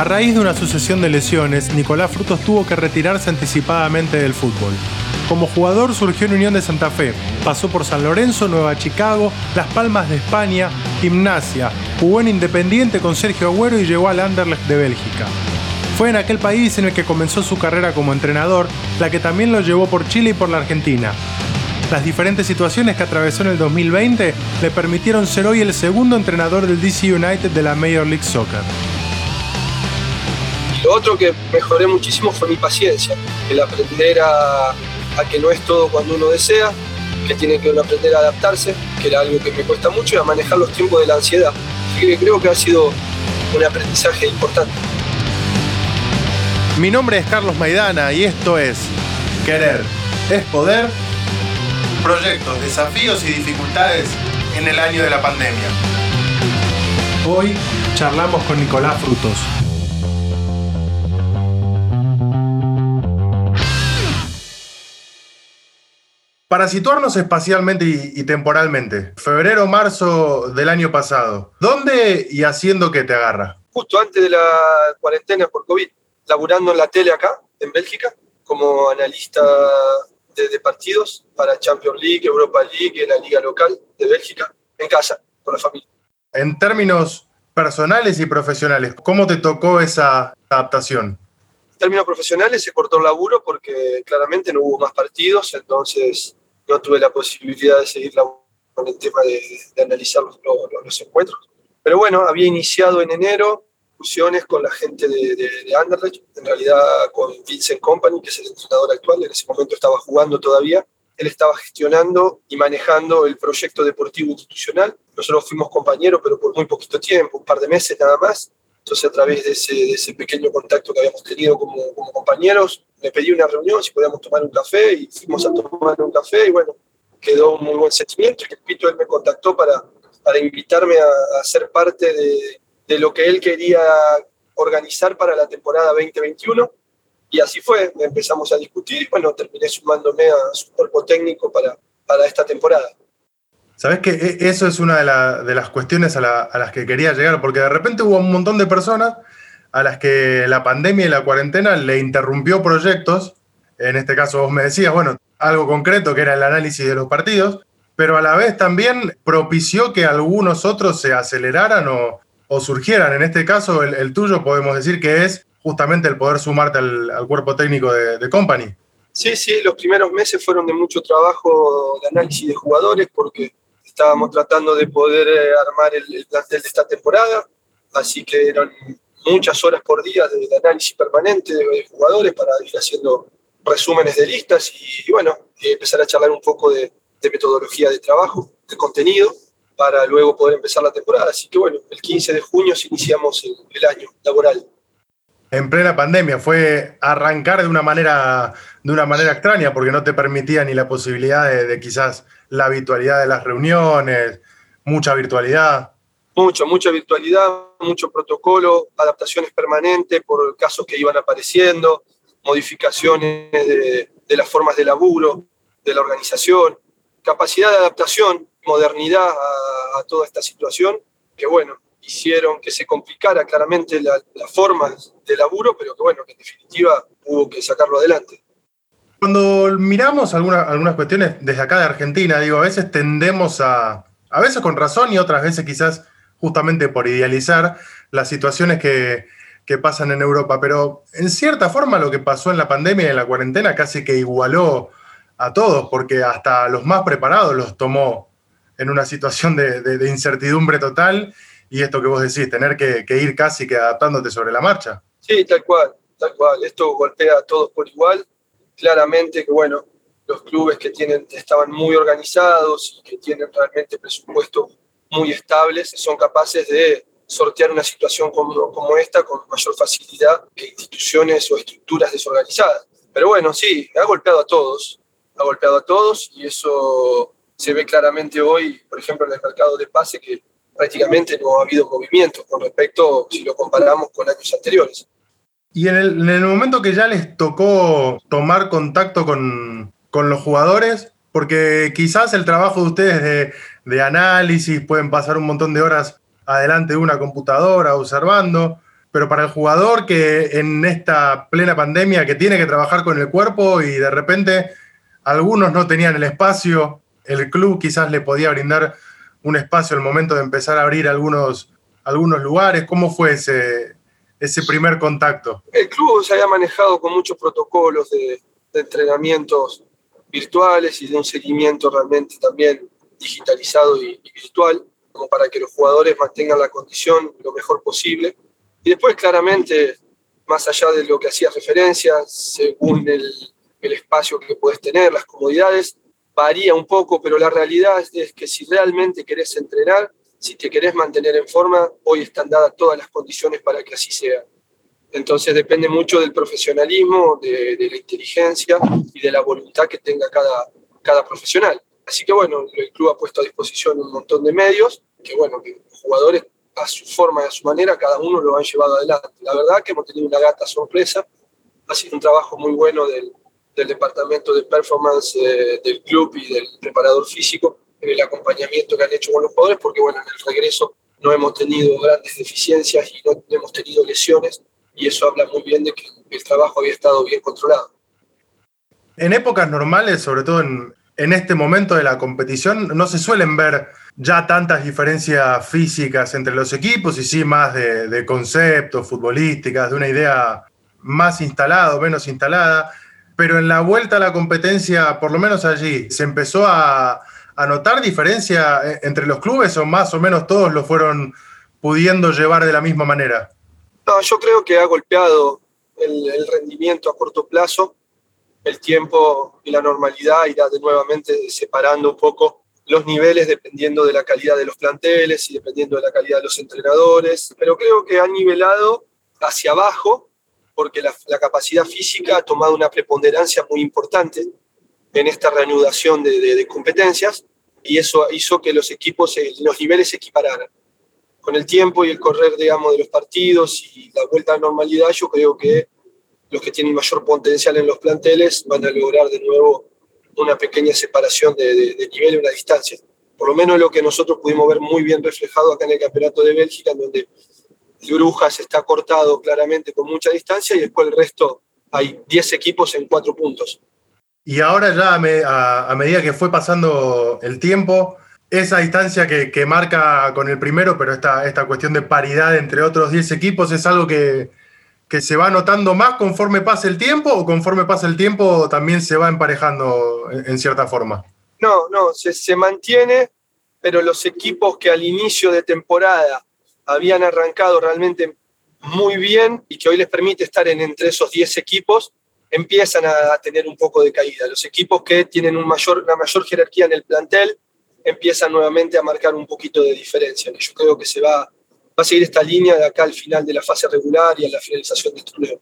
A raíz de una sucesión de lesiones, Nicolás Frutos tuvo que retirarse anticipadamente del fútbol. Como jugador surgió en Unión de Santa Fe, pasó por San Lorenzo, Nueva Chicago, Las Palmas de España, Gimnasia, jugó en Independiente con Sergio Agüero y llegó al Anderlecht de Bélgica. Fue en aquel país en el que comenzó su carrera como entrenador, la que también lo llevó por Chile y por la Argentina. Las diferentes situaciones que atravesó en el 2020 le permitieron ser hoy el segundo entrenador del DC United de la Major League Soccer. Lo otro que mejoré muchísimo fue mi paciencia, el aprender a, que no es todo cuando uno desea, que tiene que uno aprender a adaptarse, que era algo que me cuesta mucho, y a manejar los tiempos de la ansiedad. Así que creo que ha sido un aprendizaje importante. Mi nombre es Carlos Maidana y esto es Querer es Poder, proyectos, desafíos y dificultades en el año de la pandemia. Hoy charlamos con Nicolás Frutos. Para situarnos espacialmente y, temporalmente, febrero, marzo del año pasado, ¿dónde y haciendo qué te agarra? Justo antes de la cuarentena por COVID laburando en la tele acá, en Bélgica, como analista de, partidos para Champions League, Europa League, en la liga local de Bélgica, en casa, con la familia. En términos personales y profesionales, ¿cómo te tocó esa adaptación? En términos profesionales se cortó el laburo porque claramente no hubo más partidos, entonces no tuve la posibilidad de seguir con el tema de, analizar los, los encuentros. Pero bueno, había iniciado en enero con la gente de, de, Anderlecht, en realidad con Vincent Company, que es el entrenador actual, en ese momento estaba jugando todavía. Él estaba gestionando y manejando el proyecto deportivo institucional. Nosotros fuimos compañeros, pero por muy poquito tiempo, un par de meses nada más. Entonces, a través de ese, ese pequeño contacto que habíamos tenido como, como, compañeros, me pedí una reunión, si podíamos tomar un café, y fuimos a tomar un café, y bueno, quedó un muy buen sentimiento. Y repito, él me contactó para, para invitarme a, a ser parte de, de lo que él quería organizar para la temporada 2021. Y así fue, empezamos a discutir y bueno, terminé sumándome a su cuerpo técnico para, para esta temporada. Sabes que eso es una de, las cuestiones a, las que quería llegar, porque de repente hubo un montón de personas a las que la pandemia y la cuarentena le interrumpió proyectos. En este caso vos me decías, bueno, algo concreto que era el análisis de los partidos, pero a la vez también propició que algunos otros se aceleraran o, o surgieran. En este caso, el, tuyo podemos decir que es justamente el poder sumarte al, cuerpo técnico de, Company. Sí, sí, los primeros meses fueron de mucho trabajo de análisis de jugadores porque estábamos tratando de poder eh, armar el, plantel de esta temporada, así que eran muchas horas por día de, análisis permanente de, jugadores para ir haciendo resúmenes de listas y, bueno, empezar a charlar un poco de metodología de trabajo, de contenido para luego poder empezar la temporada. Así que bueno, el 15 de junio iniciamos el, año laboral. En plena pandemia fue arrancar de una manera de una manera extraña porque no te permitía ni la posibilidad de, quizás la habitualidad de las reuniones, mucha virtualidad. Mucho, mucha virtualidad, mucho protocolo, adaptaciones permanentes por casos que iban apareciendo, modificaciones de, las formas de laburo, de la organización, capacidad de adaptación modernidad a, toda esta situación, que bueno, hicieron que se complicara claramente la, forma de laburo, pero que bueno, que en definitiva hubo que sacarlo adelante. Cuando miramos algunas, algunas cuestiones desde acá de Argentina, digo, a veces tendemos a, a veces con razón y otras veces quizás justamente por idealizar las situaciones que, que pasan en Europa, pero en cierta forma lo que pasó en la pandemia y en la cuarentena casi que igualó a todos, porque hasta los más preparados los tomó en una situación de, incertidumbre total y esto que vos decís, tener que, ir casi que adaptándote sobre la marcha. Sí, tal cual, tal cual. Esto golpea a todos por igual. Claramente que, bueno, los clubes que tienen, estaban muy organizados y que tienen realmente presupuestos muy estables son capaces de sortear una situación como, como esta con mayor facilidad que instituciones o estructuras desorganizadas. Pero bueno, sí, ha golpeado a todos, ha golpeado a todos y eso se ve claramente hoy, por ejemplo, en el mercado de pase, que prácticamente no ha habido movimiento con respecto, si lo comparamos con años anteriores. Y en el, momento que ya les tocó tomar contacto con, los jugadores, porque quizás el trabajo de ustedes de, de, análisis pueden pasar un montón de horas adelante de una computadora observando, pero para el jugador que en esta plena pandemia que tiene que trabajar con el cuerpo y de repente algunos no tenían el espacio, el club quizás le podía brindar un espacio al momento de empezar a abrir algunos, algunos lugares. ¿Cómo fue ese, ese primer contacto? El club se había manejado con muchos protocolos de, entrenamientos virtuales y de un seguimiento realmente también digitalizado y, virtual, como para que los jugadores mantengan la condición lo mejor posible. Y después claramente, más allá de lo que hacía referencia, según el, el espacio que puedes tener, las comodidades, varía un poco, pero la realidad es que si realmente querés entrenar, si te querés mantener en forma, hoy están dadas todas las condiciones para que así sea. Entonces depende mucho del profesionalismo, de, la inteligencia y de la voluntad que tenga cada, cada profesional. Así que bueno, el club ha puesto a disposición un montón de medios, que bueno, que los jugadores a su forma y a su manera, cada uno lo han llevado adelante. La verdad que hemos tenido una gata sorpresa, ha sido un trabajo muy bueno del, del departamento de performance eh, del club y del preparador físico el acompañamiento que han hecho con los jugadores, porque bueno, en el regreso no hemos tenido grandes deficiencias y no hemos tenido lesiones, y eso habla muy bien de que el trabajo había estado bien controlado. En épocas normales, sobre todo en, en este momento de la competición, no se suelen ver ya tantas diferencias físicas entre los equipos y sí más de, de conceptos futbolísticas, de una idea más instalada o menos instalada pero en la vuelta a la competencia, por lo menos allí, ¿se empezó a, notar diferencia eh, entre los clubes o más o menos todos lo fueron pudiendo llevar de la misma manera? No, yo creo que ha golpeado el, rendimiento a corto plazo, el tiempo y la normalidad irá de nuevamente separando un poco los niveles dependiendo de la calidad de los planteles y dependiendo de la calidad de los entrenadores, pero creo que ha nivelado hacia abajo porque la, capacidad física ha tomado una preponderancia muy importante en esta reanudación de, competencias y eso hizo que los equipos, los niveles se equipararan. Con el tiempo y el correr, de los partidos y la vuelta a la normalidad, yo creo que los que tienen mayor potencial en los planteles van a lograr de nuevo una pequeña separación de, de nivel y una distancia. Por lo menos lo que nosotros pudimos ver muy bien reflejado acá en el Campeonato de Bélgica, en donde Brujas está cortado claramente con mucha distancia y después el resto hay 10 equipos en 4 puntos. Y ahora ya a, medida que fue pasando el tiempo, esa distancia que, marca con el primero, pero esta, esta cuestión de paridad entre otros 10 equipos es algo que, se va notando más conforme pasa el tiempo o conforme pasa el tiempo también se va emparejando en, cierta forma? No, no, se, se mantiene, pero los equipos que al inicio de temporada habían arrancado realmente muy bien y que hoy les permite estar en entre esos 10 equipos, empiezan a tener un poco de caída. Los equipos que tienen mayor, una mayor jerarquía en el plantel empiezan nuevamente a marcar un poquito de diferencia. Yo creo que se va, va a seguir esta línea de acá al final de la fase regular y a la finalización del torneo.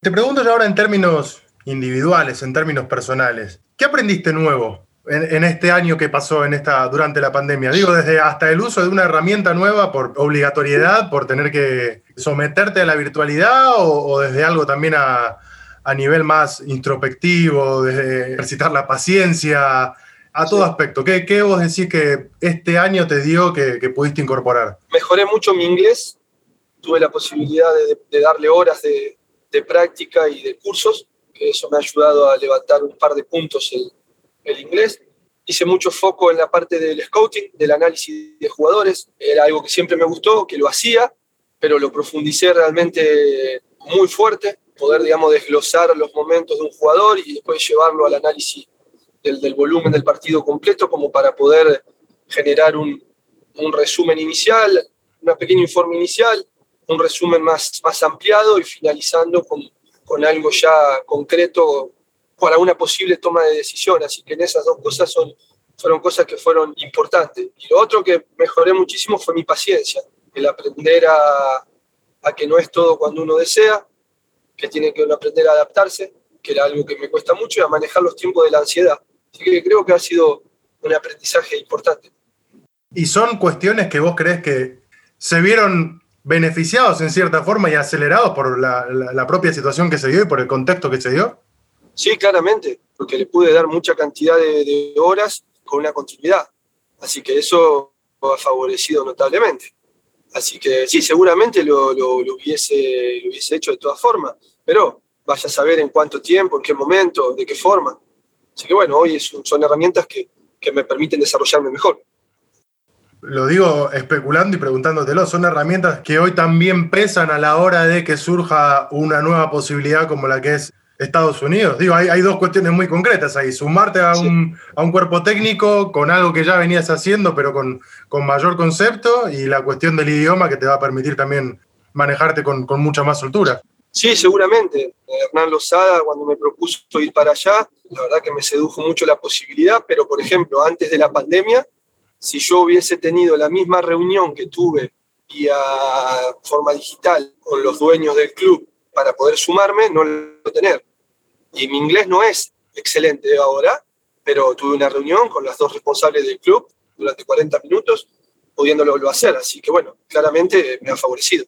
Te pregunto ya ahora en términos individuales, en términos personales, ¿qué aprendiste nuevo en, este año que pasó en esta, durante la pandemia? Digo, desde hasta el uso de una herramienta nueva por obligatoriedad, por tener que someterte a la virtualidad o, desde algo también a, nivel más introspectivo, desde ejercitar la paciencia, a todo aspecto. ¿Qué, ¿Qué, vos decís que este año te dio que, pudiste incorporar? Mejoré mucho mi inglés, tuve la posibilidad de, darle horas de, de, práctica y de cursos, que eso me ha ayudado a levantar un par de puntos el, el inglés. Hice mucho foco en la parte del scouting, del análisis de jugadores. Era algo que siempre me gustó, que lo hacía, pero lo profundicé realmente muy fuerte. Poder, digamos, desglosar los momentos de un jugador y después llevarlo al análisis del, volumen del partido completo, como para poder generar un, resumen inicial, una pequeña informe inicial, un resumen más, ampliado y finalizando con algo ya concreto para una posible toma de decisión. Así que en esas dos cosas fueron cosas que fueron importantes. Y lo otro que mejoré muchísimo fue mi paciencia, el aprender a, que no es todo cuando uno desea, que tiene que aprender a adaptarse, que era algo que me cuesta mucho, y a manejar los tiempos de la ansiedad. Así que creo que ha sido un aprendizaje importante. ¿Y son cuestiones que vos crees que se vieron beneficiados en cierta forma y acelerados por la propia situación que se dio y por el contexto que se dio? Sí, claramente, porque le pude dar mucha cantidad de, horas con una continuidad. Así que eso ha favorecido notablemente. Así que sí, seguramente lo, lo, hubiese, lo hubiese hecho de todas formas, pero vaya a saber en cuánto tiempo, en qué momento, de qué forma. Así que bueno, hoy son herramientas que, que me permiten desarrollarme mejor. Lo digo especulando y preguntándotelo, son herramientas que hoy también pesan a la hora de que surja una nueva posibilidad como la que es Estados Unidos. Digo, hay, hay dos cuestiones muy concretas ahí. Sumarte a un, a un, cuerpo técnico con algo que ya venías haciendo, pero con, con, mayor concepto, y la cuestión del idioma que te va a permitir también manejarte con, con mucha más soltura. Sí, seguramente. Hernán Lozada, cuando me propuso ir para allá, la verdad que me sedujo mucho la posibilidad, pero por ejemplo, antes de la pandemia, si yo hubiese tenido la misma reunión que tuve vía forma digital con los dueños del club para poder sumarme, no lo tener. Y mi inglés no es excelente ahora, pero tuve una reunión con las dos responsables del club durante 40 minutos, pudiéndolo hacer. Así que bueno, claramente me ha favorecido.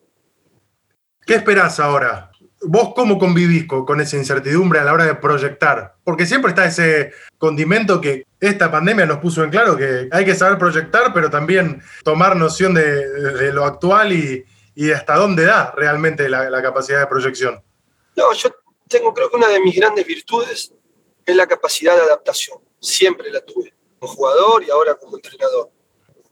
¿Qué esperás ahora? ¿Vos cómo convivís con, esa incertidumbre a la hora de proyectar? Porque siempre está ese condimento que esta pandemia nos puso en claro, que hay que saber proyectar, pero también tomar noción de, lo actual y, hasta dónde da realmente la, la capacidad de proyección. No, yo tengo, creo que una de mis grandes virtudes es la capacidad de adaptación. Siempre la tuve, como jugador y ahora como entrenador.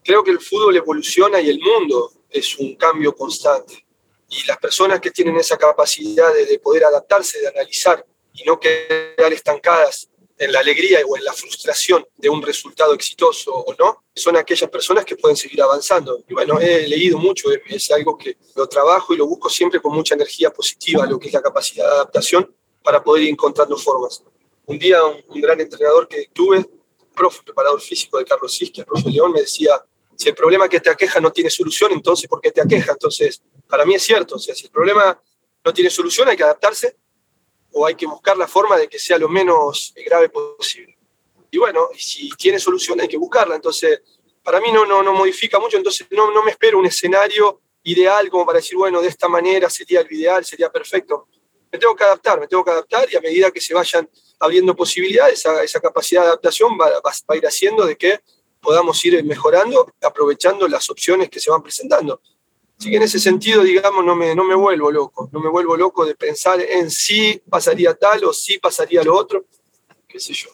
Creo que el fútbol evoluciona y el mundo es un cambio constante. Y las personas que tienen esa capacidad de, poder adaptarse, de analizar y no quedar estancadas en la alegría o en la frustración de un resultado exitoso o no, son aquellas personas que pueden seguir avanzando. Y bueno, he leído mucho, es algo que lo trabajo y lo busco siempre con mucha energía positiva, lo que es la capacidad de adaptación para poder ir encontrando formas. Un día un, gran entrenador que tuve, profe, preparador físico de Carlos el profe León, me decía, si el problema que te aqueja no tiene solución, entonces ¿por qué te aqueja? Entonces, para mí es cierto, o sea, si el problema no tiene solución hay que adaptarse o hay que buscar la forma de que sea lo menos grave posible. Y bueno, si tiene solución hay que buscarla. Entonces, para mí no, no, no modifica mucho, entonces no, no me espero un escenario ideal como para decir, bueno, de esta manera sería el ideal, sería perfecto. Me tengo que adaptar, me tengo que adaptar y a medida que se vayan abriendo posibilidades, esa, esa capacidad de adaptación va, va, a ir haciendo de que podamos ir mejorando, aprovechando las opciones que se van presentando. Así que en ese sentido, digamos, no me, no me vuelvo loco, no me vuelvo loco de pensar en si pasaría tal o si pasaría lo otro, qué sé yo.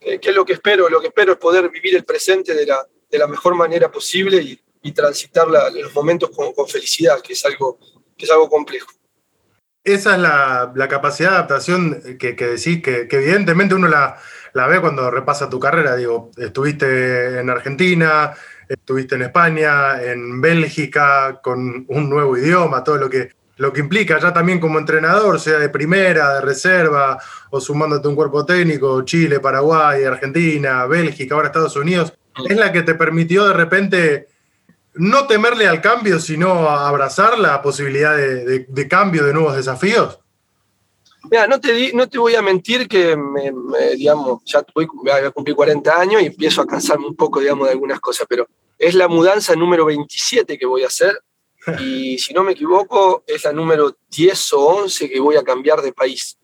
¿Qué, es lo que espero? Lo que espero es poder vivir el presente de la, de la mejor manera posible y, y transitar los momentos con, con, felicidad, que es algo, que es algo complejo. Esa es la, la capacidad de adaptación que, que decís, que, que evidentemente uno la, la ve cuando repasa tu carrera. Digo, estuviste en Argentina, Estuviste en España, en Bélgica, con un nuevo idioma, todo lo que, lo que implica ya también como entrenador, sea de primera, de reserva, o sumándote un cuerpo técnico, Chile, Paraguay, Argentina, Bélgica, ahora Estados Unidos, es la que te permitió de repente no temerle al cambio, sino abrazar la posibilidad de, de, cambio, de nuevos desafíos? Mira, no te, no te voy a mentir que, me, digamos, ya voy a cumplir 40 años y empiezo a cansarme un poco, digamos, de algunas cosas, pero es la mudanza número 27 que voy a hacer y si no me equivoco es la número 10 o 11 que voy a cambiar de país.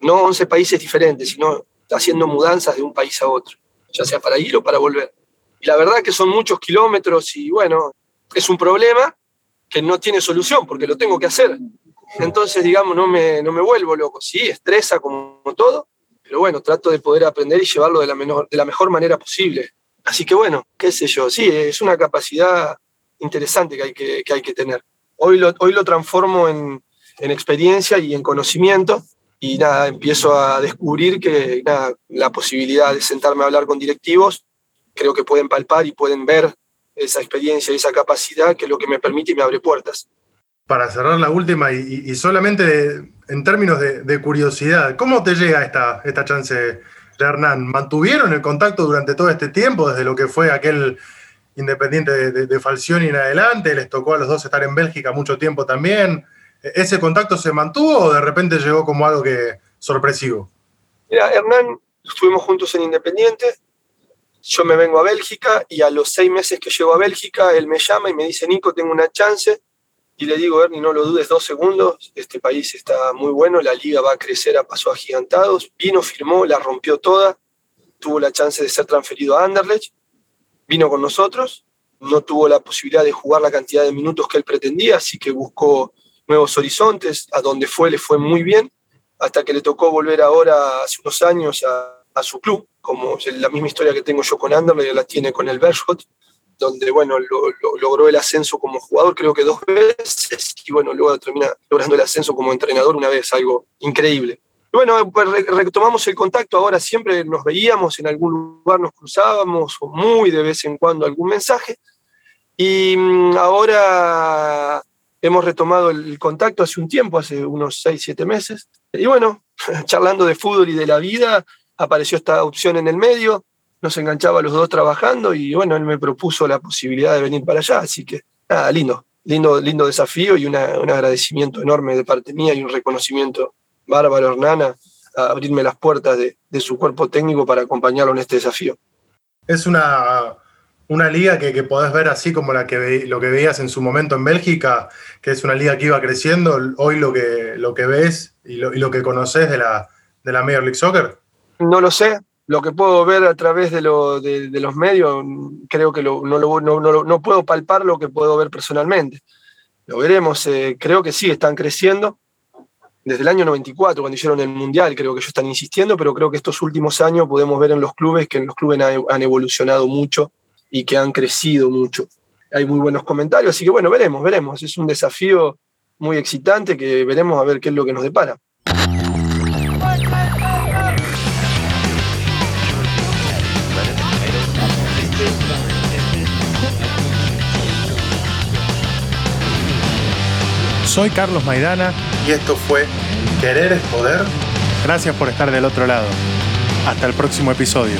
No 11 países diferentes, sino haciendo mudanzas de un país a otro, ya sea para ir o para volver. Y la verdad que son muchos kilómetros y bueno, es un problema que no tiene solución porque lo tengo que hacer. Entonces, digamos, no me, no me vuelvo loco. Sí, estresa como todo, pero bueno, trato de poder aprender y llevarlo de la, menor, de la mejor manera posible. Así que bueno, qué sé yo, sí, es una capacidad interesante que hay que, que hay que tener. Hoy lo, hoy lo transformo en, en, experiencia y en conocimiento y nada, empiezo a descubrir que nada, la posibilidad de sentarme a hablar con directivos, creo que pueden palpar y pueden ver esa experiencia y esa capacidad que es lo que me permite y me abre puertas. Para cerrar la última y, solamente en términos de, de, curiosidad, ¿cómo te llega esta, esta chance Hernán, ¿mantuvieron el contacto durante todo este tiempo, desde lo que fue aquel Independiente de, de, de Falcioni en adelante? Les tocó a los dos estar en Bélgica mucho tiempo también. ¿Ese contacto se mantuvo o de repente llegó como algo que sorpresivo? Mira, Hernán, estuvimos juntos en Independiente, yo me vengo a Bélgica y a los seis meses que llego a Bélgica, él me llama y me dice, Nico, tengo una chance. Y le digo, Ernie, no lo dudes dos segundos, este país está muy bueno, la liga va a crecer a pasos agigantados. Vino, firmó, la rompió toda, tuvo la chance de ser transferido a Anderlecht, vino con nosotros, no tuvo la posibilidad de jugar la cantidad de minutos que él pretendía, así que buscó nuevos horizontes, a donde fue le fue muy bien, hasta que le tocó volver ahora, hace unos años, a, su club, como la misma historia que tengo yo con Anderlecht, la tiene con el Bershot, donde, bueno, logró el ascenso como jugador, creo que dos veces, y bueno, luego termina logrando el ascenso como entrenador una vez, algo increíble. Bueno, pues retomamos el contacto, ahora siempre nos veíamos, en algún lugar nos cruzábamos, o muy de vez en cuando algún mensaje, y mm, ahora hemos retomado el contacto hace un tiempo, hace unos 6, 7 meses, y bueno, charlando de fútbol y de la vida, apareció esta opción en el medio, nos enganchaba los dos trabajando y bueno, él me propuso la posibilidad de venir para allá, así que nada, lindo, lindo, lindo desafío y un agradecimiento enorme de parte mía y un reconocimiento bárbaro Hernana a abrirme las puertas de, su cuerpo técnico para acompañarlo en este desafío. Es una, una liga que, que, podés ver así como la que lo que veías en su momento en Bélgica, que es una liga que iba creciendo, hoy lo que, lo que ves y lo, y lo que conoces de la, de la Major League Soccer. No lo sé, lo que puedo ver a través de, lo, los medios, creo que no, no, puedo palpar lo que puedo ver personalmente. Lo veremos, eh, creo que sí, están creciendo. Desde el año 94, cuando hicieron el Mundial, creo que ellos están insistiendo, pero creo que estos últimos años podemos ver en los clubes que en los clubes han, evolucionado mucho y que han crecido mucho. Hay muy buenos comentarios, así que bueno, veremos, veremos. Es un desafío muy excitante que veremos a ver qué es lo que nos depara. Soy Carlos Maidana y esto fue Querer es Poder. Gracias por estar del otro lado. Hasta el próximo episodio.